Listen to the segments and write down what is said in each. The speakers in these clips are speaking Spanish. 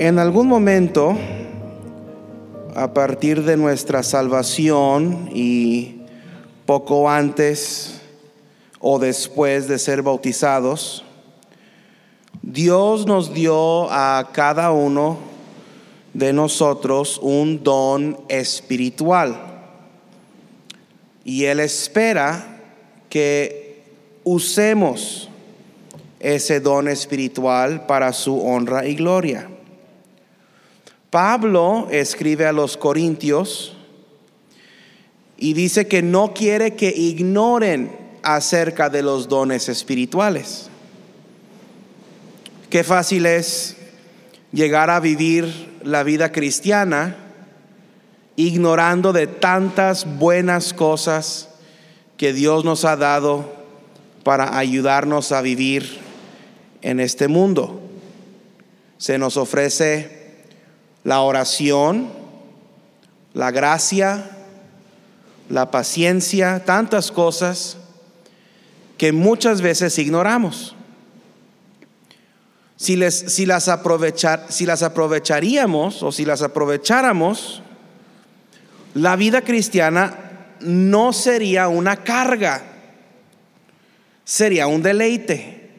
En algún momento, a partir de nuestra salvación y poco antes o después de ser bautizados, Dios nos dio a cada uno de nosotros un don espiritual. Y Él espera que usemos ese don espiritual para su honra y gloria. Pablo escribe a los Corintios y dice que no quiere que ignoren acerca de los dones espirituales. Qué fácil es llegar a vivir la vida cristiana ignorando de tantas buenas cosas que Dios nos ha dado para ayudarnos a vivir en este mundo. Se nos ofrece la oración, la gracia, la paciencia, tantas cosas que muchas veces ignoramos. Si, les, si, las aprovechar, si las aprovecharíamos o si las aprovecháramos, la vida cristiana no sería una carga, sería un deleite.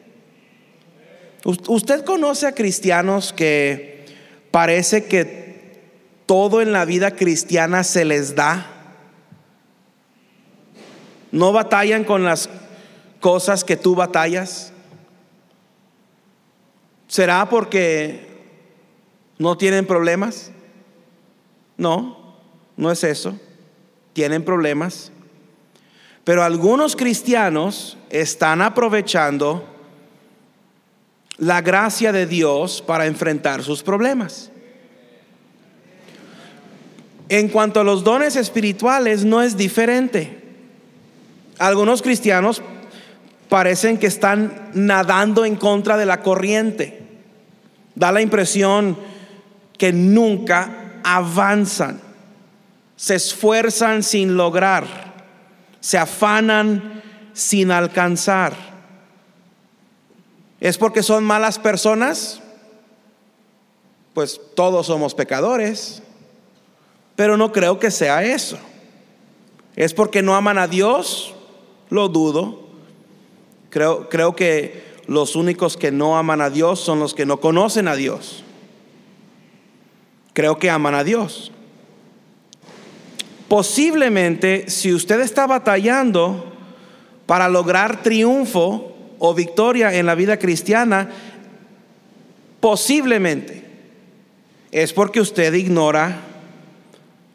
¿Usted conoce a cristianos que parece que todo en la vida cristiana se les da? ¿No batallan con las cosas que tú batallas? ¿Será porque no tienen problemas? No, no es eso. Tienen problemas. Pero algunos cristianos están aprovechando la gracia de Dios para enfrentar sus problemas. En cuanto a los dones espirituales, no es diferente. Algunos cristianos parecen que están nadando en contra de la corriente. Da la impresión que nunca avanzan, se esfuerzan sin lograr, se afanan sin alcanzar. ¿Es porque son malas personas? Pues todos somos pecadores, pero no creo que sea eso. ¿Es porque no aman a Dios? Lo dudo. Creo, creo que los únicos que no aman a Dios son los que no conocen a Dios. Creo que aman a Dios. Posiblemente si usted está batallando para lograr triunfo, o victoria en la vida cristiana, posiblemente es porque usted ignora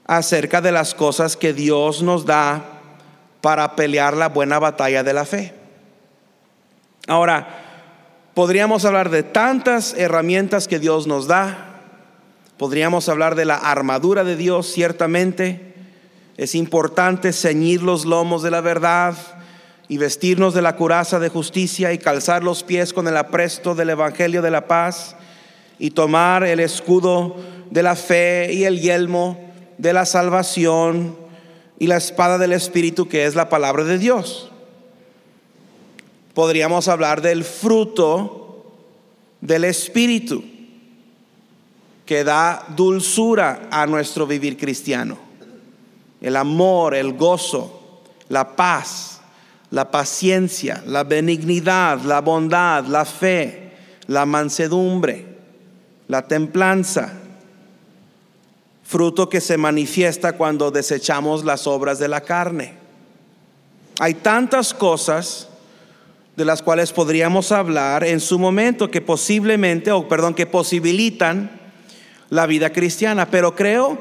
acerca de las cosas que Dios nos da para pelear la buena batalla de la fe. Ahora, podríamos hablar de tantas herramientas que Dios nos da. Podríamos hablar de la armadura de Dios, ciertamente. Es importante ceñir los lomos de la verdad y vestirnos de la curaza de justicia y calzar los pies con el apresto del Evangelio de la paz y tomar el escudo de la fe y el yelmo de la salvación y la espada del Espíritu que es la palabra de Dios. Podríamos hablar del fruto del Espíritu que da dulzura a nuestro vivir cristiano. El amor, el gozo, la paz, la paciencia, la benignidad, la bondad, la fe, la mansedumbre, la templanza, fruto que se manifiesta cuando desechamos las obras de la carne. Hay tantas cosas de las cuales podríamos hablar en su momento que posiblemente, o perdón, que posibilitan la vida cristiana, pero creo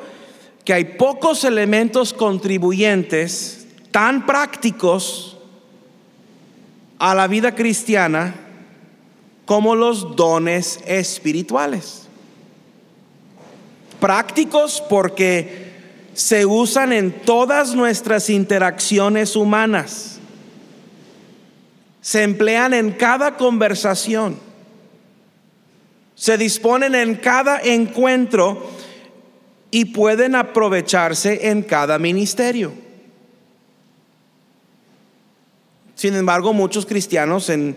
que hay pocos elementos contribuyentes tan prácticos a la vida cristiana como los dones espirituales. Prácticos porque se usan en todas nuestras interacciones humanas. Se emplean en cada conversación. Se disponen en cada encuentro y pueden aprovecharse en cada ministerio. Sin embargo, muchos cristianos, en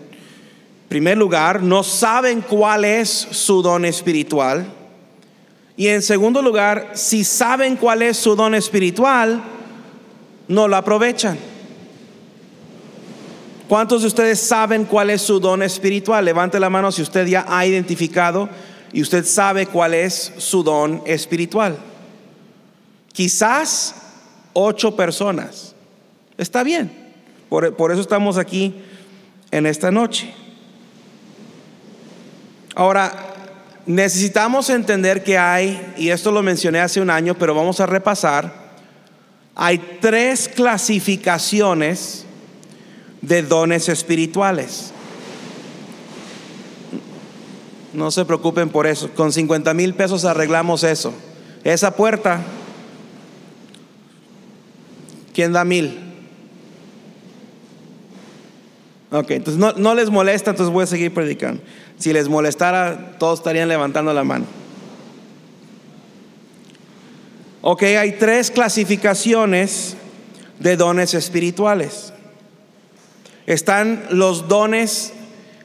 primer lugar, no saben cuál es su don espiritual Y en segundo lugar, si saben cuál es su don espiritual, no lo aprovechan. ¿Cuántos de ustedes saben cuál es su don espiritual? Levante la mano si usted ya ha identificado y usted sabe cuál es su don espiritual. Quizás ocho personas. Está bien. Por, por eso estamos aquí en esta noche. Ahora, necesitamos entender que hay, y esto lo mencioné hace un año, pero vamos a repasar, hay tres clasificaciones de dones espirituales. No se preocupen por eso. Con 50 mil pesos arreglamos eso. Esa puerta, ¿quién da mil? Ok, entonces no, no, les molesta, entonces voy a seguir predicando. Si les molestara, todos estarían levantando la mano. Ok, hay tres clasificaciones de dones espirituales. Están los dones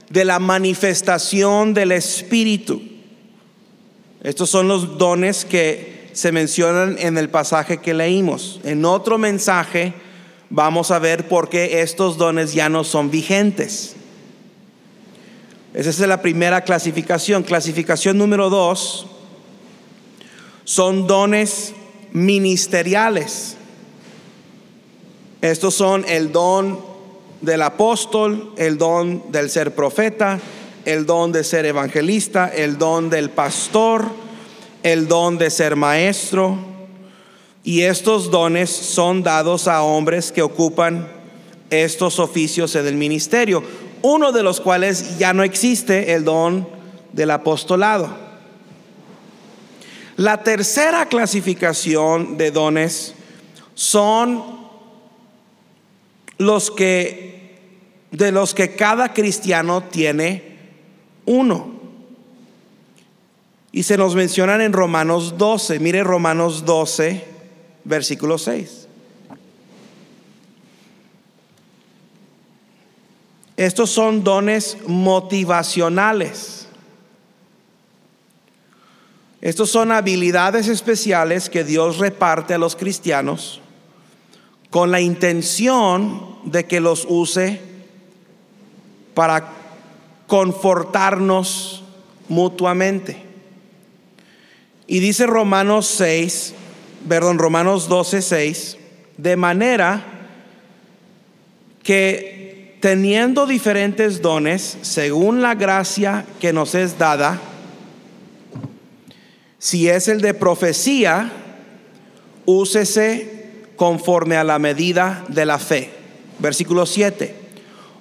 de la manifestación del Espíritu. Estos son los dones que se mencionan en el pasaje que leímos. En otro mensaje vamos a ver por qué estos dones ya no son vigentes. Esa es la primera clasificación. Clasificación número dos son dones ministeriales. Estos son el don del apóstol, el don del ser profeta, el don de ser evangelista, el don del pastor, el don de ser maestro, y estos dones son dados a hombres que ocupan estos oficios en el ministerio, uno de los cuales ya no existe, el don del apostolado. La tercera clasificación de dones son los que de los que cada cristiano tiene uno. Y se nos mencionan en Romanos 12. Mire Romanos 12 versículo 6. Estos son dones motivacionales. Estos son habilidades especiales que Dios reparte a los cristianos con la intención de que los use para confortarnos mutuamente. Y dice Romanos 6, perdón, Romanos 12, 6, de manera que teniendo diferentes dones, según la gracia que nos es dada, si es el de profecía, úsese conforme a la medida de la fe. Versículo 7.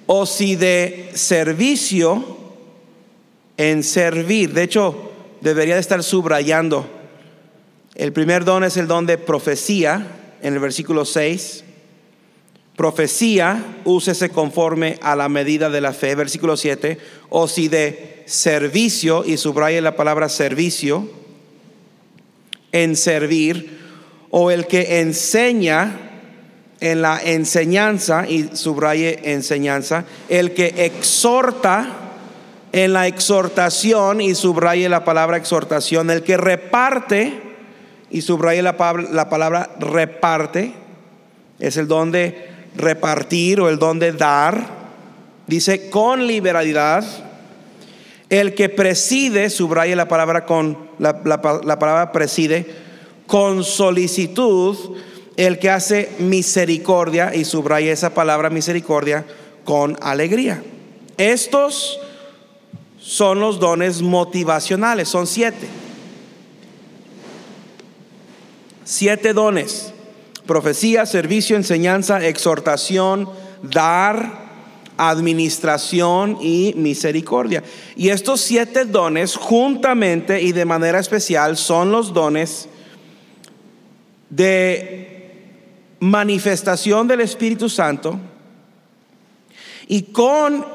O si de servicio, en servir. De hecho, debería de estar subrayando el primer don es el don de profecía, en el versículo 6. Profecía, úsese conforme a la medida de la fe, versículo 7. O si de servicio, y subraye la palabra servicio, en servir, o el que enseña en la enseñanza, y subraye enseñanza, el que exhorta en la exhortación, y subraye la palabra exhortación, el que reparte, y subraya la la palabra reparte, es el don de repartir o el don de dar. Dice con liberalidad. El que preside, subraya la palabra con la, la palabra preside, con solicitud. El que hace misericordia, y subraya esa palabra misericordia, con alegría. Estos son los dones motivacionales, son siete. Siete dones. Profecía, servicio, enseñanza, exhortación, dar, administración y misericordia. Y estos siete dones juntamente y de manera especial son los dones de manifestación del Espíritu Santo y con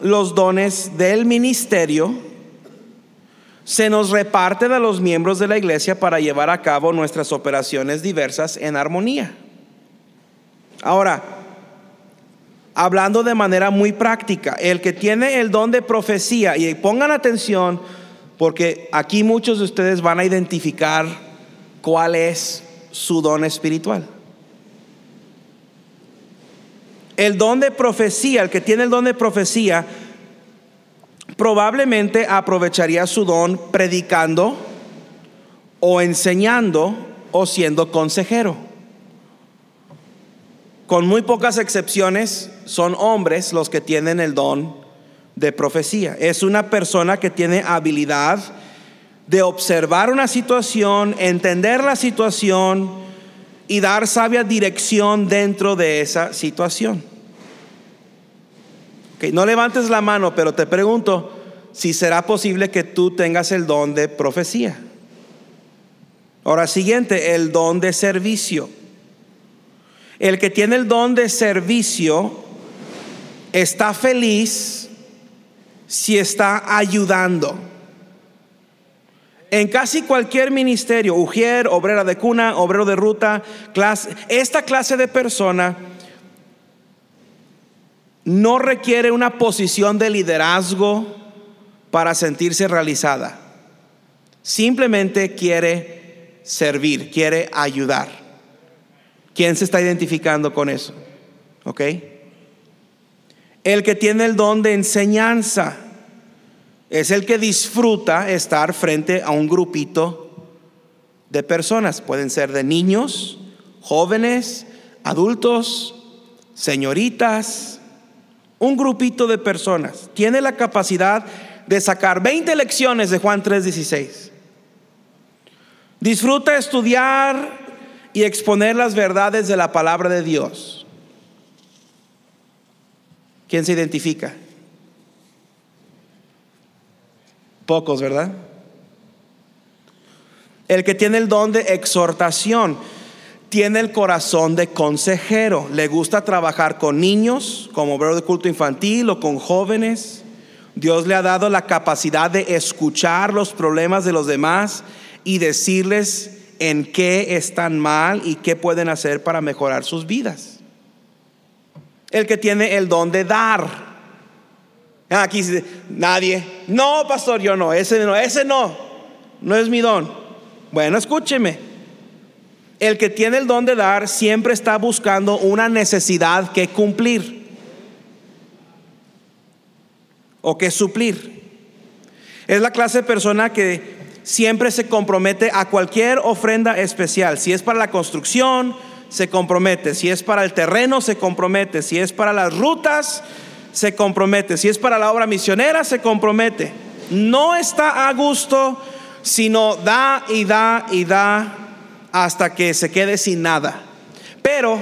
los dones del ministerio se nos reparte de los miembros de la iglesia para llevar a cabo nuestras operaciones diversas en armonía. Ahora, hablando de manera muy práctica, el que tiene el don de profecía, y pongan atención, Porque aquí muchos de ustedes van a identificar cuál es su don espiritual. El don de profecía, el que tiene el don de profecía, probablemente aprovecharía su don predicando o enseñando o siendo consejero. Con muy pocas excepciones, son hombres los que tienen el don de profecía. Es una persona que tiene habilidad de observar una situación, entender la situación y dar sabia dirección dentro de esa situación. No levantes la mano, pero te pregunto si será posible que tú tengas el don de profecía. Ahora siguiente, el don de servicio. El que tiene el don de servicio está feliz si está ayudando. En casi cualquier ministerio, ujier, obrera de cuna, obrero de ruta, esta clase de persona no requiere una posición de liderazgo para sentirse realizada. Simplemente quiere servir, quiere ayudar. ¿Quién se está identificando con eso? ¿Ok? El que tiene el don de enseñanza es el que disfruta estar frente a un grupito de personas. Pueden ser de niños, jóvenes, adultos, señoritas, un grupito de personas. Tiene la capacidad de sacar 20 lecciones de Juan 3:16. Disfruta estudiar y exponer las verdades de la palabra de Dios. ¿Quién se identifica? Pocos, ¿verdad? El que tiene el don de exhortación tiene el corazón de consejero. Le gusta trabajar con niños, como obrero de culto infantil o con jóvenes. Dios le ha dado la capacidad de escuchar los problemas de los demás y decirles en qué están mal y qué pueden hacer para mejorar sus vidas el que tiene el don de dar. Aquí nadie. No, pastor, yo no, ese no, ese no. No es mi don. Bueno, escúcheme. El que tiene el don de dar siempre está buscando una necesidad que cumplir o que suplir. Es la clase de persona que siempre se compromete a cualquier ofrenda especial. Si es para la construcción, se compromete. Si es para el terreno, se compromete. Si es para las rutas, se compromete. Si es para la obra misionera, se compromete. No está a gusto, sino da y da y da hasta que se quede sin nada. Pero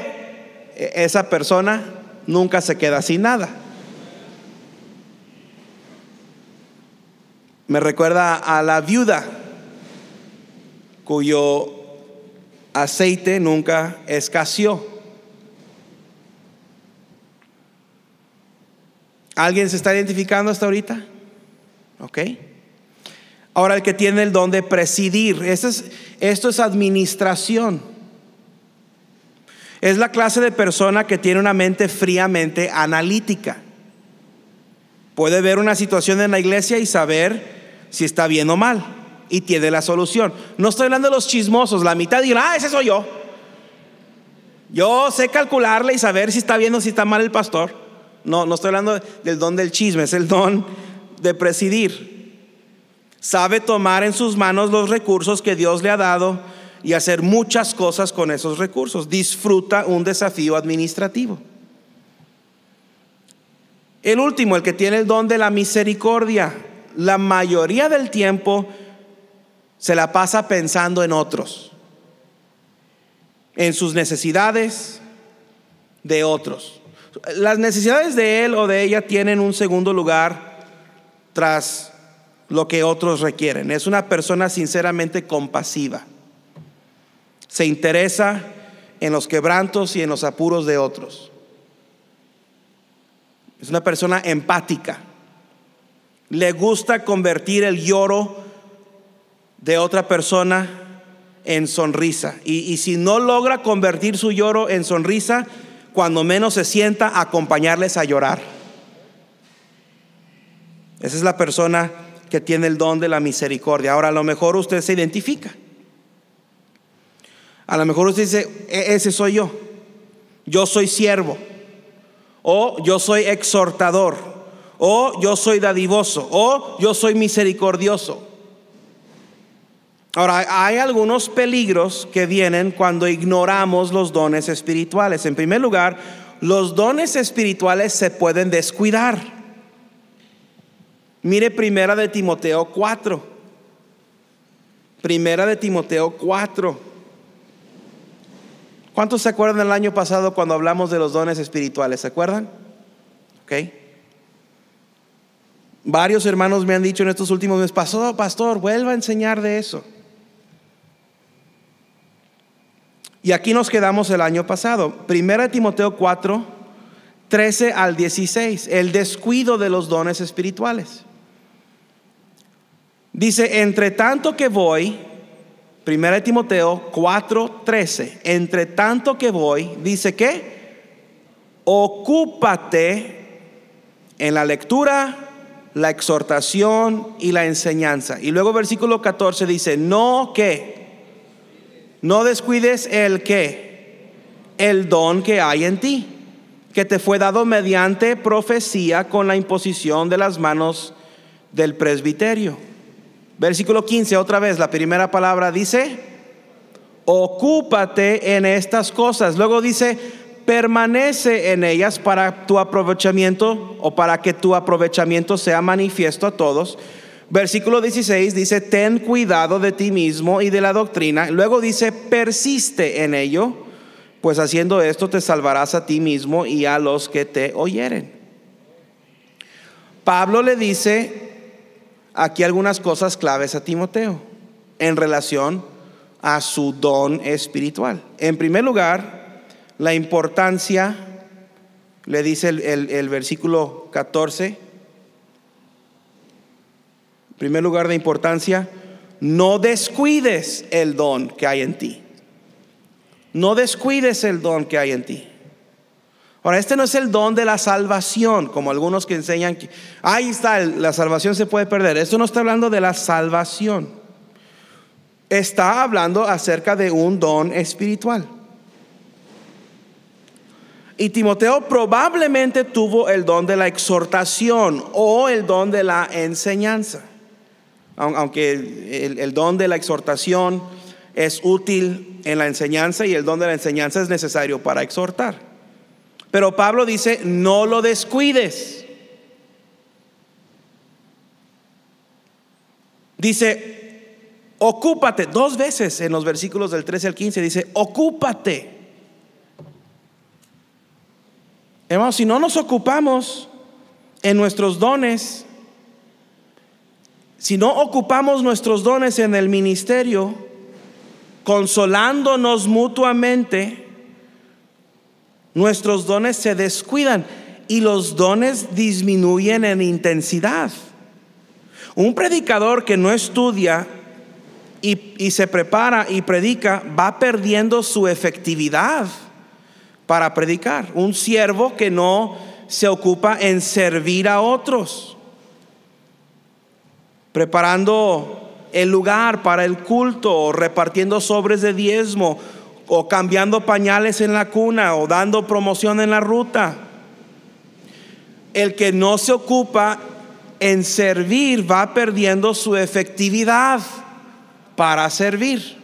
e, esa persona nunca se queda sin nada. Me recuerda a la viuda cuyo aceite nunca escaseó. ¿Alguien se está identificando hasta ahorita? ¿Ok? Ahora el que tiene el don de presidir, esto es, esto es administración. Es la clase de persona que tiene una mente fríamente analítica. Puede ver una situación en la iglesia y saber si está bien o mal y tiene la solución. No estoy hablando de los chismosos, la mitad dirá, ah, ese soy yo. Yo sé calcularle y saber si está bien o si está mal el pastor. No, no estoy hablando del don del chisme, es el don de presidir. Sabe tomar en sus manos los recursos que Dios le ha dado y hacer muchas cosas con esos recursos. Disfruta un desafío administrativo. El último, el que tiene el don de la misericordia, la mayoría del tiempo se la pasa pensando en otros, en sus necesidades de otros. Las necesidades de él o de ella tienen un segundo lugar tras lo que otros requieren. Es una persona sinceramente compasiva. Se interesa en los quebrantos y en los apuros de otros. Es una persona empática. Le gusta convertir el lloro de otra persona en sonrisa. Y, si no logra convertir su lloro en sonrisa, cuando menos se sienta, acompañarles a llorar. Esa es la persona que tiene el don de la misericordia. Ahora, a lo mejor usted se identifica. A lo mejor usted dice, "E- ese soy yo. Yo soy siervo. O yo soy exhortador. O yo soy dadivoso. O yo soy misericordioso. Ahora, hay algunos peligros que vienen cuando ignoramos los dones espirituales. En primer lugar, los dones espirituales se pueden descuidar. Mire primera de Timoteo 4. Primera de Timoteo 4. ¿Cuántos se acuerdan del año pasado cuando hablamos de los dones espirituales? ¿Se acuerdan? Ok. Varios hermanos me han dicho en estos últimos meses, pastor, pastor, vuelva a enseñar de eso. Y aquí nos quedamos el año pasado. Primera de Timoteo 4, 13 al 16, el descuido de los dones espirituales. Dice, entre tanto que voy, Primera de Timoteo 4, 13, entre tanto que voy, dice que, ocúpate en la lectura, la exhortación y la enseñanza. Y luego versículo 14 dice, no que, no descuides el que, el don que hay en ti, que te fue dado mediante profecía con la imposición de las manos del presbiterio. Versículo 15, otra vez, la primera palabra dice, ocúpate en estas cosas. Luego dice, permanece en ellas para tu aprovechamiento o para que tu aprovechamiento sea manifiesto a todos. Versículo 16 dice, ten cuidado de ti mismo y de la doctrina. Luego dice, persiste en ello, pues haciendo esto te salvarás a ti mismo y a los que te oyeren. Pablo le dice aquí algunas cosas claves a Timoteo en relación a su don espiritual. En primer lugar, la importancia, le dice el, versículo 14, en primer lugar de importancia, no descuides el don que hay en ti. No descuides el don que hay en ti. Ahora, este no es el don de la salvación, como algunos que enseñan que ahí está, la salvación se puede perder. Esto no está hablando de la salvación. Está hablando acerca de un don espiritual. Y Timoteo probablemente tuvo el don de la exhortación o el don de la enseñanza. Aun- Aunque el, el don de la exhortación es útil en la enseñanza y el don de la enseñanza es necesario para exhortar. Pero Pablo dice, no lo descuides. Dice, ocúpate, dos veces en los versículos del 13 al 15 dice, ocúpate. Hermanos, si no nos ocupamos en nuestros dones, si no ocupamos nuestros dones en el ministerio, consolándonos mutuamente, nuestros dones se descuidan y los dones disminuyen en intensidad. Un predicador que no estudia y, se prepara y predica va perdiendo su efectividad para predicar. Un siervo que no se ocupa en servir a otros, preparando el lugar para el culto, o repartiendo sobres de diezmo, o cambiando pañales en la cuna, o dando promoción en la ruta. El que no se ocupa en servir va perdiendo su efectividad para servir.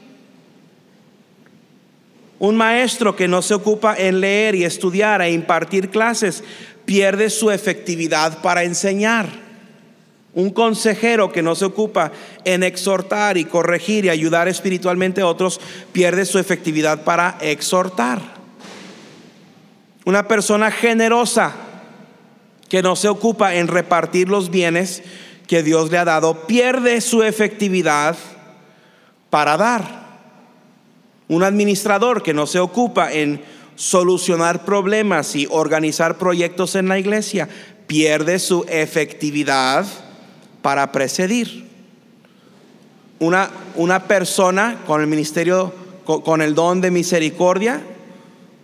Un maestro que no se ocupa en leer y estudiar e impartir clases pierde su efectividad para enseñar. Un consejero que no se ocupa en exhortar y corregir y ayudar espiritualmente a otros pierde su efectividad para exhortar. Una persona generosa que no se ocupa en repartir los bienes que Dios le ha dado pierde su efectividad para dar. Un administrador que no se ocupa en solucionar problemas y organizar proyectos en la iglesia pierde su efectividad para precedir. Una, una persona con el ministerio, con, el don de misericordia,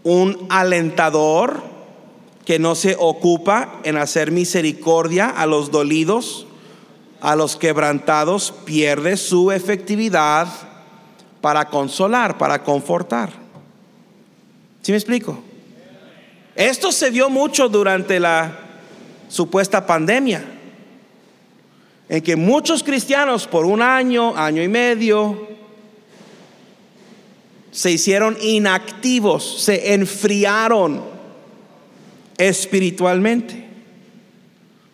un alentador que no se ocupa en hacer misericordia a los dolidos, a los quebrantados pierde su efectividad para consolar, para confortar. ¿Sí me explico? Esto se vio mucho durante la supuesta pandemia, en que muchos cristianos por un año, año y medio, se hicieron inactivos, se enfriaron espiritualmente.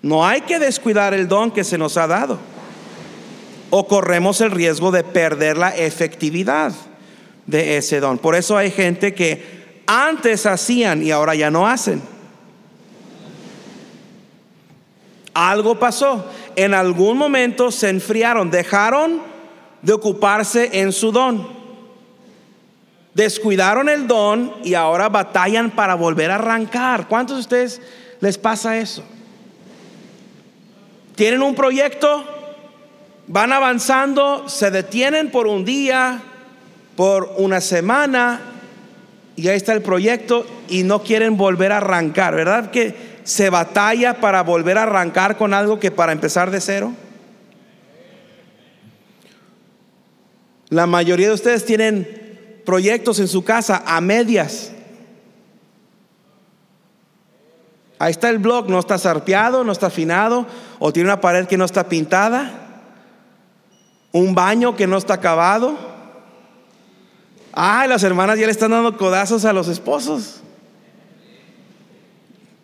No hay que descuidar el don que se nos ha dado o corremos el riesgo de perder la efectividad de ese don. Por eso hay gente que antes hacían y ahora ya no hacen. Algo pasó. En algún momento se enfriaron, dejaron de ocuparse en su don. Descuidaron el don y ahora batallan para volver a arrancar. ¿Cuántos de ustedes les pasa eso? Tienen un proyecto, van avanzando, se detienen por un día, por una semana, y ahí está el proyecto y no quieren volver a arrancar, ¿verdad? Que se batalla para volver a arrancar con algo que para empezar de cero? La mayoría de ustedes tienen proyectos en su casa a medias. Ahí está el blog, no está zarpeado, no está afinado, o tiene una pared que no está pintada, un baño que no está acabado. Ay, las hermanas ya le están dando codazos a los esposos.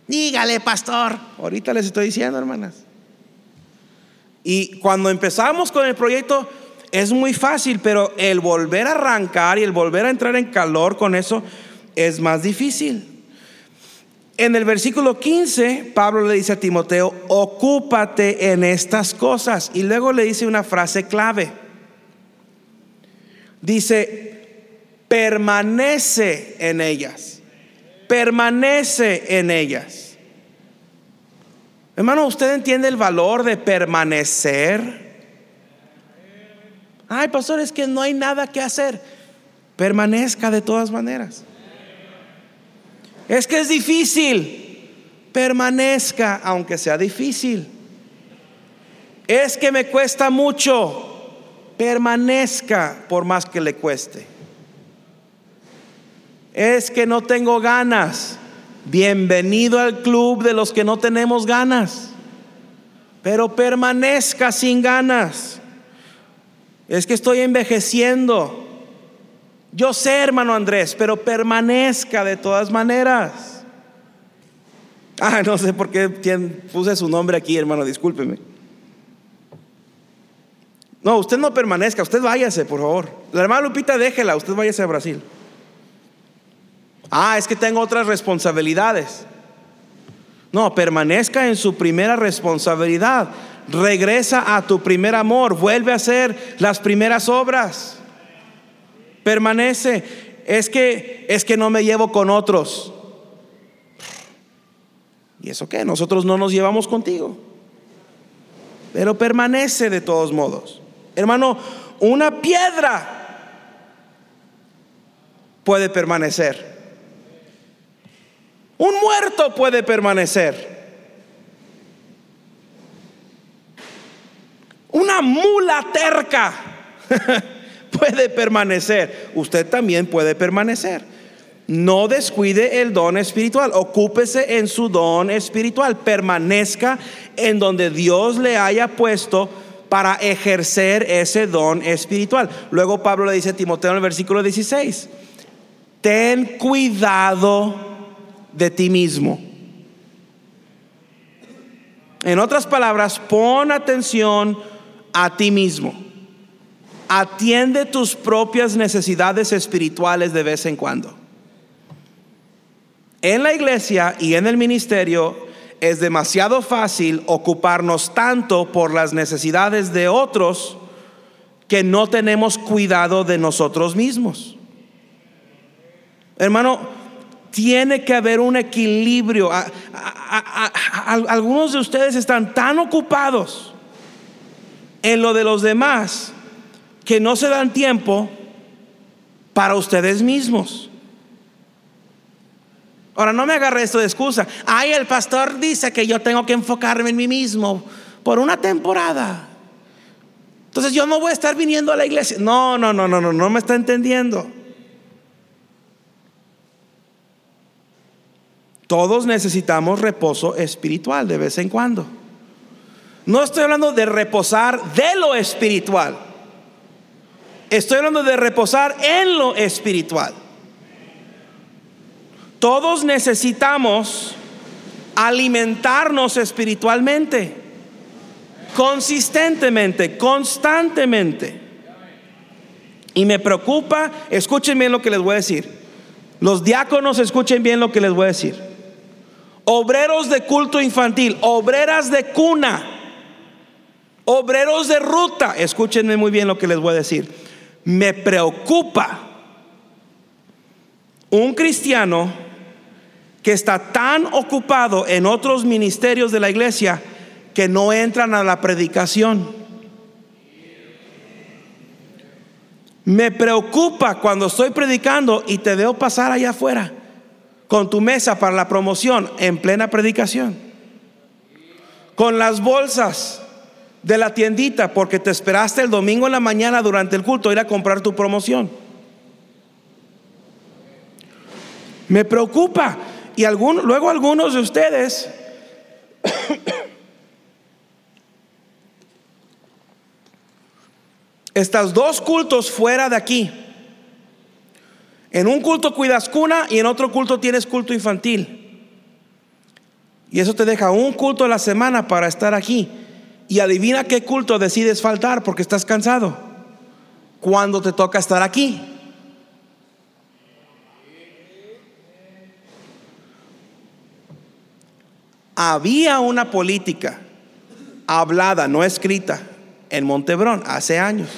Dígale, pastor. Ahorita les estoy diciendo, hermanas. Y cuando empezamos con el proyecto es muy fácil, pero el volver a arrancar y el volver a entrar en calor con eso es más difícil. En el versículo 15, Pablo le dice a Timoteo, ocúpate en estas cosas. Y luego le dice una frase clave. Dice, permanece en ellas permanece en ellas. Hermano, ¿usted entiende el valor de permanecer? Ay, pastor, es que no hay nada que hacer. Permanezca de todas maneras. Es que es difícil. Permanezca aunque sea difícil. Es que me cuesta mucho. Permanezca por más que le cueste es que no tengo ganas. Bienvenido al club de los que no tenemos ganas. Pero permanezca sin ganas. Es que estoy envejeciendo. Yo sé, hermano Andrés, pero permanezca de todas maneras. Ah, no sé por qué puse su nombre aquí, hermano, discúlpeme. No, usted no permanezca, usted váyase, por favor. La hermana Lupita, déjela, usted váyase a Brasil. Ah, es que tengo otras responsabilidades. No, permanezca en su primera responsabilidad. Regresa a tu primer amor. Vuelve a hacer las primeras obras. Permanece. Es que es que no me llevo con otros. ¿Y eso qué? Nosotros no nos llevamos contigo. Pero permanece de todos modos. Hermano, una piedra puede permanecer. Un muerto puede permanecer. Una mula terca puede permanecer. Usted también puede permanecer. No descuide el don espiritual. Ocúpese en su don espiritual. Permanezca en donde Dios le haya puesto para ejercer ese don espiritual. Luego Pablo le dice a Timoteo en el versículo 16, ten cuidado de ti mismo. En otras palabras, pon atención a ti mismo. Atiende tus propias necesidades espirituales de vez en cuando. En la iglesia y en el ministerio es demasiado fácil ocuparnos tanto por las necesidades de otros que no tenemos cuidado de nosotros mismos. Hermano, tiene que haber un equilibrio. algunos de ustedes están tan ocupados en lo de los demás que no se dan tiempo para ustedes mismos. Ahora no me agarre esto de excusa. Ay, el pastor dice que yo tengo que enfocarme en mí mismo por una temporada. Entonces yo no voy a estar viniendo a la iglesia. No, no, no, no, no, no me está entendiendo. Todos necesitamos reposo espiritual de vez en cuando. No estoy hablando de reposar de lo espiritual. Estoy hablando de reposar en lo espiritual. Todos necesitamos alimentarnos espiritualmente, consistentemente, constantemente. Y me preocupa, escuchen bien lo que les voy a decir. Los diáconos escuchen bien lo que les voy a decir. Obreros de culto infantil, obreras de cuna, obreros de ruta, escúchenme muy bien lo que les voy a decir. Me preocupa un cristiano que está tan ocupado en otros ministerios de la iglesia que no entran a la predicación. Me preocupa cuando estoy predicando y te veo pasar allá afuera con tu mesa para la promoción en plena predicación. Con las bolsas de la tiendita porque te esperaste el domingo en la mañana durante el culto ir a comprar tu promoción. Me preocupa y luego algunos de ustedes estas dos cultos fuera de aquí. En un culto cuidas cuna y en otro culto tienes culto infantil. Y eso te deja un culto a la semana para estar aquí. Y adivina qué culto decides faltar porque estás cansado. Cuando te toca estar aquí. Había una política hablada, no escrita, en Montebrón hace años.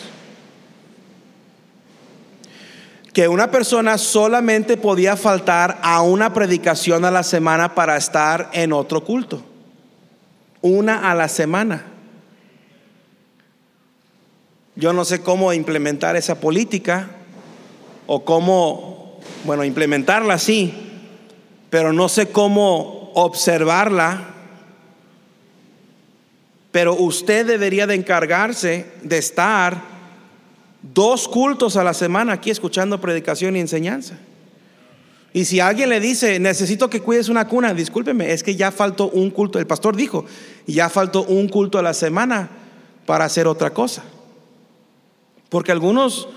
Que una persona solamente podía faltar a una predicación a la semana para estar en otro culto. Una a la semana. Yo no sé cómo implementar esa política o cómo, bueno, implementarla así, pero no sé cómo observarla, pero usted debería de encargarse de estar dos cultos a la semana aquí escuchando predicación y enseñanza. Y si alguien le dice, necesito que cuides una cuna, discúlpeme, es que ya faltó un culto, el pastor dijo, ya faltó un culto a la semana para hacer otra cosa. Porque algunos,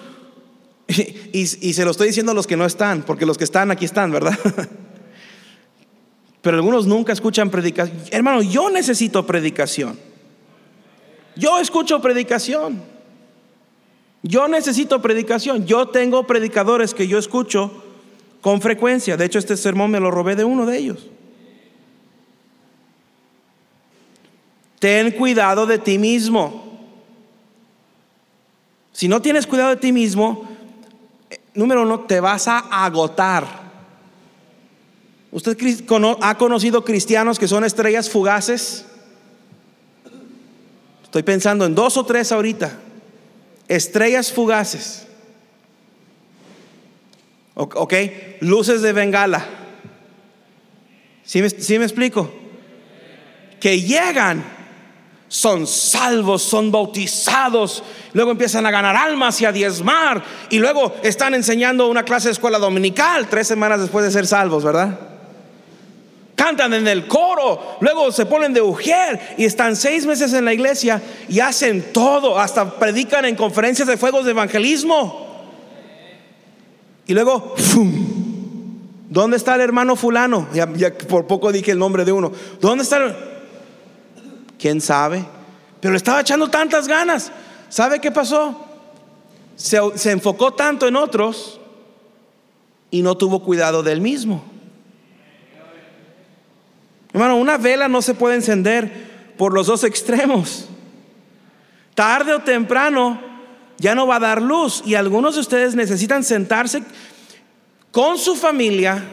y, y se lo estoy diciendo a los que no están, porque los que están aquí están, ¿verdad? Pero algunos nunca escuchan predicación. Hermano, yo necesito predicación. Yo escucho predicación. Yo necesito predicación. Yo tengo predicadores que yo escucho con frecuencia. De hecho, este sermón me lo robé de uno de ellos. Ten cuidado de ti mismo. Si no tienes cuidado de ti mismo, número uno, te vas a agotar. ¿Usted ha conocido cristianos que son estrellas fugaces? Estoy pensando en dos o tres ahorita. Estrellas fugaces. Ok, luces de bengala. ¿Sí me, ¿Sí me explico? Que llegan, son salvos, son bautizados, luego empiezan a ganar almas y a diezmar, y luego están enseñando una clase de escuela dominical tres semanas después de ser salvos, ¿verdad? Cantan en el coro, luego se ponen de ujier y están seis meses en la iglesia y hacen todo, hasta predican en conferencias de fuegos de evangelismo. Y luego, ¿dónde está el hermano fulano? Ya, por poco dije el nombre de uno. ¿Dónde está? El... ¿Quién sabe? Pero le estaba echando tantas ganas. ¿Sabe qué pasó? se enfocó tanto en otros y no tuvo cuidado del mismo. Hermano, una vela no se puede encender por los dos extremos. Tarde o temprano ya no va a dar luz y algunos de ustedes necesitan sentarse con su familia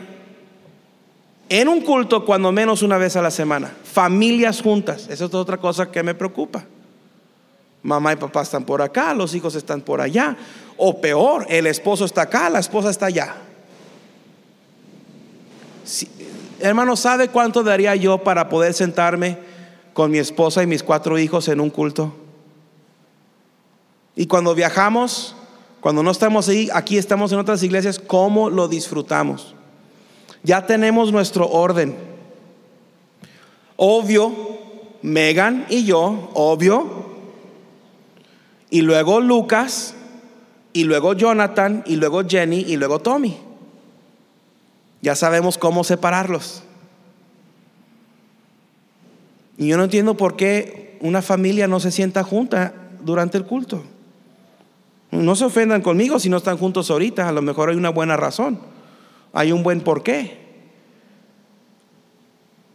en un culto cuando menos una vez a la semana. Familias juntas. Esa es otra cosa que me preocupa. Mamá y papá están por acá, los hijos están por allá. O peor, el esposo está acá, la esposa está allá. Hermano, ¿sabe cuánto daría yo para poder sentarme con mi esposa y mis cuatro hijos en un culto? Y cuando viajamos, cuando no estamos ahí, aquí estamos en otras iglesias, ¿cómo lo disfrutamos? Ya tenemos nuestro orden. Obvio, Megan y yo, obvio. Y luego Lucas, y luego Jonathan, y luego Jenny, y luego Tommy. Ya sabemos cómo separarlos. Y yo no entiendo por qué una familia no se sienta junta durante el culto. No se ofendan conmigo si no están juntos ahorita, a lo mejor hay una buena razón, hay un buen porqué.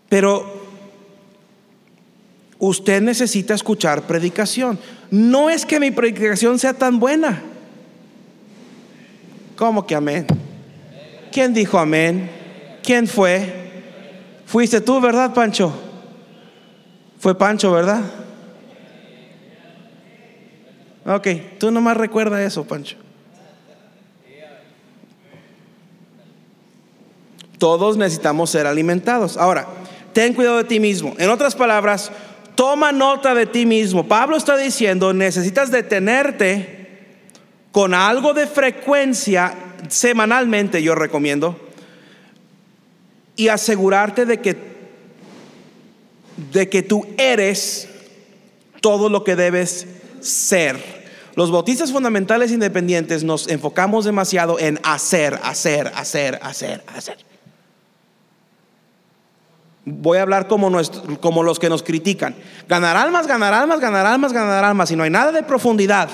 Pero usted necesita escuchar predicación. No es que mi predicación sea tan buena. ¿Cómo que amén? ¿Quién dijo amén? ¿Quién fue? Fuiste tú, ¿verdad, Pancho? Fue Pancho, ¿verdad? Ok, tú nomás recuerda eso, Pancho. Todos necesitamos ser alimentados. Ahora, ten cuidado de ti mismo. En otras palabras, toma nota de ti mismo. Pablo está diciendo, necesitas detenerte con algo de frecuencia, semanalmente yo recomiendo, y asegurarte de que, de que tú eres todo lo que debes ser. Los bautistas fundamentales independientes nos enfocamos demasiado en hacer, hacer, hacer, hacer, hacer. Voy a hablar como, como los que nos critican. Ganar almas, ganar almas, ganar almas, ganar almas. Y no hay nada de profundidad.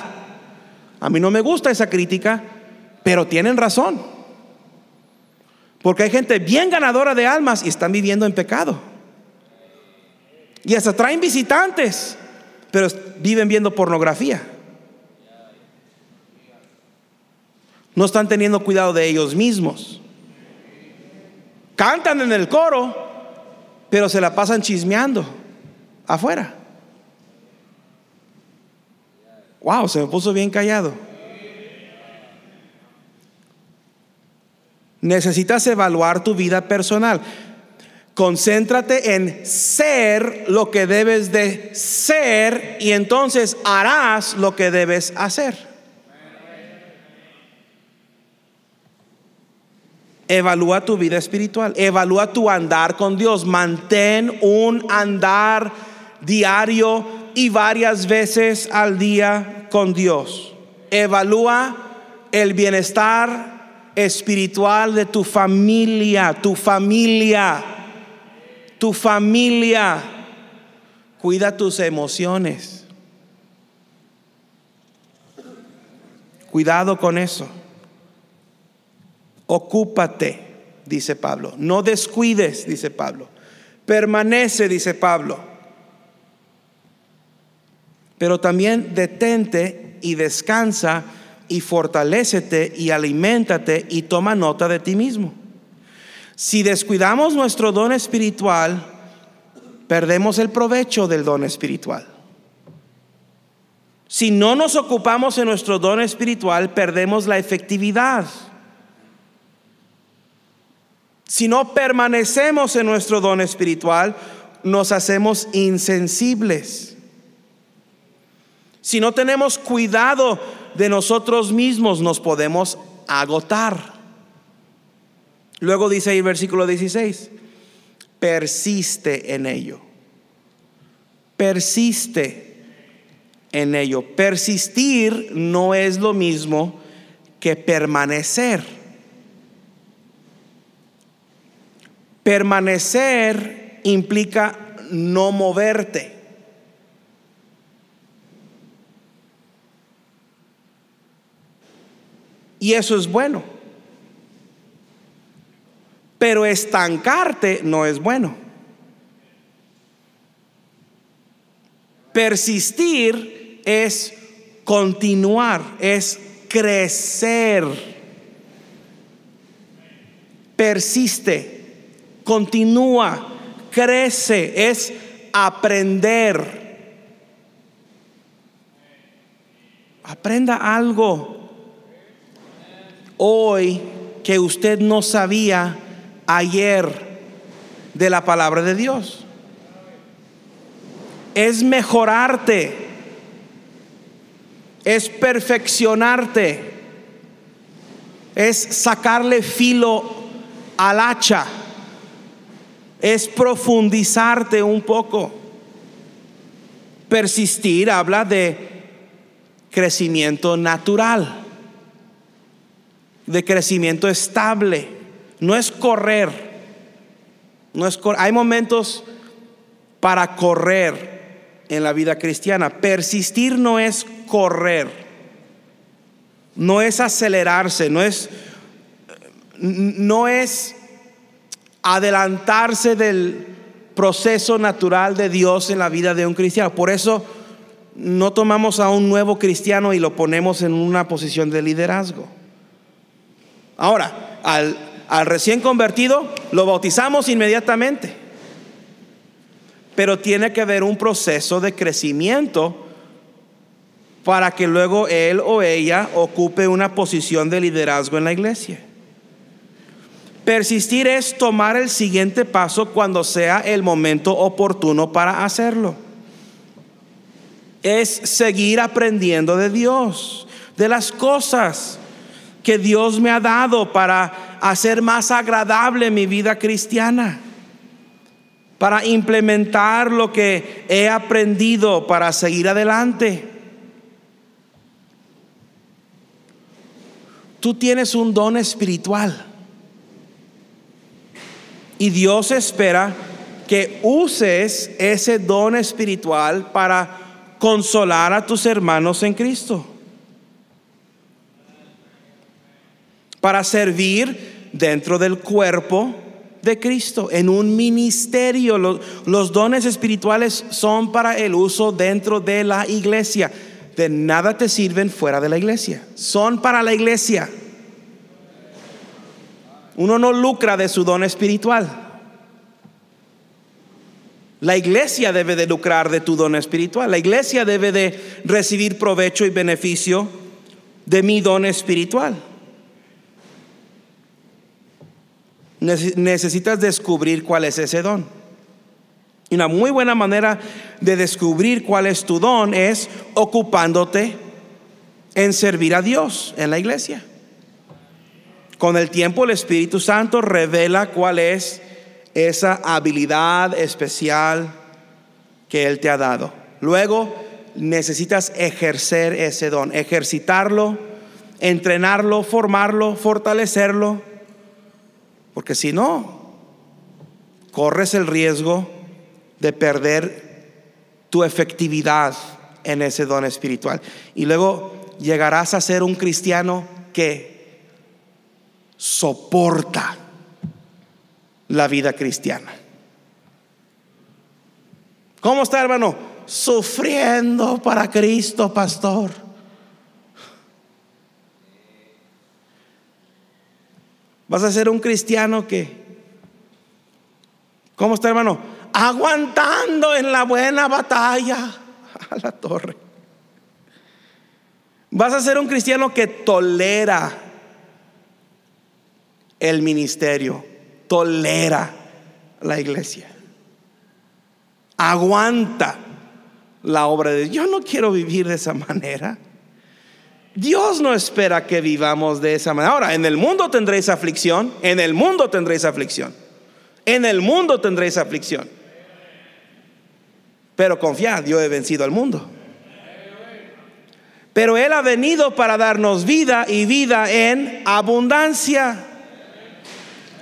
A mí no me gusta esa crítica, pero tienen razón. Porque hay gente bien ganadora de almas y están viviendo en pecado. Y hasta traen visitantes pero viven viendo pornografía. No están teniendo cuidado de ellos mismos. Cantan en el coro, pero se la pasan chismeando afuera. Wow, se me puso bien callado. Necesitas evaluar tu vida personal. Concéntrate en ser lo que debes de ser y entonces harás lo que debes hacer. Evalúa tu vida espiritual, evalúa tu andar con Dios, mantén un andar diario y varias veces al día con Dios. Evalúa el bienestar espiritual de tu familia, tu familia tu familia, cuida tus emociones. Cuidado con eso. Ocúpate, dice Pablo. No descuides, dice Pablo. Permanece, dice Pablo. Pero también detente y descansa y fortalécete y aliméntate y toma nota de ti mismo. Si descuidamos nuestro don espiritual, perdemos el provecho del don espiritual. Si no nos ocupamos en nuestro don espiritual, perdemos la efectividad. Si no permanecemos en nuestro don espiritual, nos hacemos insensibles. Si no tenemos cuidado de nosotros mismos, nos podemos agotar. Luego dice ahí el versículo 16, persiste en ello. Persiste en ello. Persistir no es lo mismo que permanecer. Permanecer implica no moverte. Y eso es bueno. Pero estancarte no es bueno. Persistir es continuar, es crecer. Persiste, continúa, crece, es aprender. Aprenda algo hoy que usted no sabía ayer de la palabra de Dios. Es mejorarte. es perfeccionarte, es sacarle filo al hacha, es profundizarte un poco. Persistir habla de crecimiento natural, de crecimiento estable, no es correr, no es hay momentos para correr en la vida cristiana. Persistir no es correr, no es acelerarse, no es no es adelantarse del proceso natural de Dios en la vida de un cristiano. Por eso no tomamos a un nuevo cristiano y lo ponemos en una posición de liderazgo. Ahora, al, recién convertido lo bautizamos inmediatamente. Pero tiene que haber un proceso de crecimiento para que luego él o ella ocupe una posición de liderazgo en la iglesia. Persistir es tomar el siguiente paso cuando sea el momento oportuno para hacerlo. Es seguir aprendiendo de Dios, de las cosas que Dios me ha dado para hacer más agradable mi vida cristiana, para implementar lo que he aprendido para seguir adelante. Tú tienes un don espiritual y Dios espera que uses ese don espiritual para consolar a tus hermanos en Cristo. Para servir dentro del cuerpo de Cristo, en un ministerio. Los, dones espirituales son para el uso dentro de la iglesia. De nada te sirven fuera de la iglesia. Son para la iglesia. Uno no lucra de su don espiritual. La iglesia debe de lucrar de tu don espiritual. La iglesia debe de recibir provecho y beneficio de mi don espiritual. Necesitas descubrir cuál es ese don. Y una muy buena manera de descubrir cuál es tu don es ocupándote en servir a Dios en la iglesia. Con el tiempo el Espíritu Santo revela cuál es esa habilidad especial que Él te ha dado. Luego necesitas ejercer ese don, ejercitarlo, entrenarlo, formarlo, fortalecerlo, porque si no, corres el riesgo de perder tu efectividad en ese don espiritual. Y luego llegarás a ser un cristiano que soporta la vida cristiana. ¿Cómo está, hermano? Sufriendo para Cristo, pastor. Vas a ser un cristiano que, ¿cómo está, hermano? Aguantando en la buena batalla a la torre. Vas a ser un cristiano que tolera el ministerio, tolera la iglesia, aguanta la obra de Dios. Yo no quiero vivir de esa manera. Dios no espera que vivamos de esa manera. Ahora, en el mundo tendréis aflicción, en el mundo tendréis aflicción, en el mundo tendréis aflicción. Pero confiad, yo he vencido al mundo. Pero Él ha venido para darnos vida y vida en abundancia.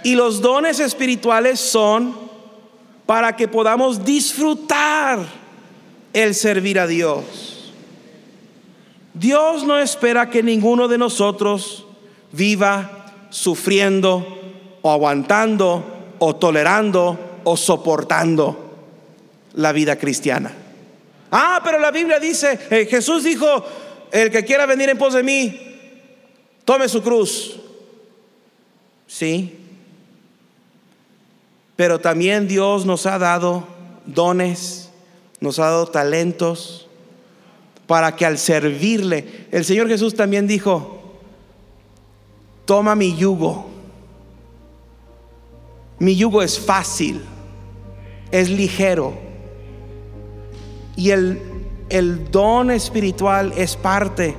Y los dones espirituales son para que podamos disfrutar el servir a Dios. Dios no espera que ninguno de nosotros viva sufriendo o aguantando o tolerando o soportando la vida cristiana. Ah, pero la Biblia dice, eh, Jesús dijo, el que quiera venir en pos de mí, tome su cruz. Sí, pero también Dios nos ha dado dones, nos ha dado talentos para que al servirle, el Señor Jesús también dijo, toma mi yugo. Mi yugo es fácil, es ligero. Y el el don espiritual es parte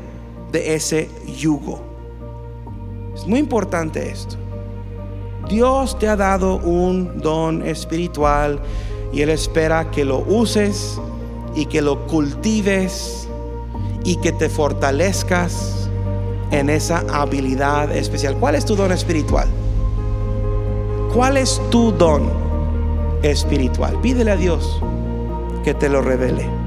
de ese yugo. Es muy importante esto. Dios te ha dado un don espiritual y Él espera que lo uses y que lo cultives y que te fortalezcas en esa habilidad especial. ¿Cuál es tu don espiritual? ¿Cuál es tu don espiritual? Pídele a Dios que te lo revele.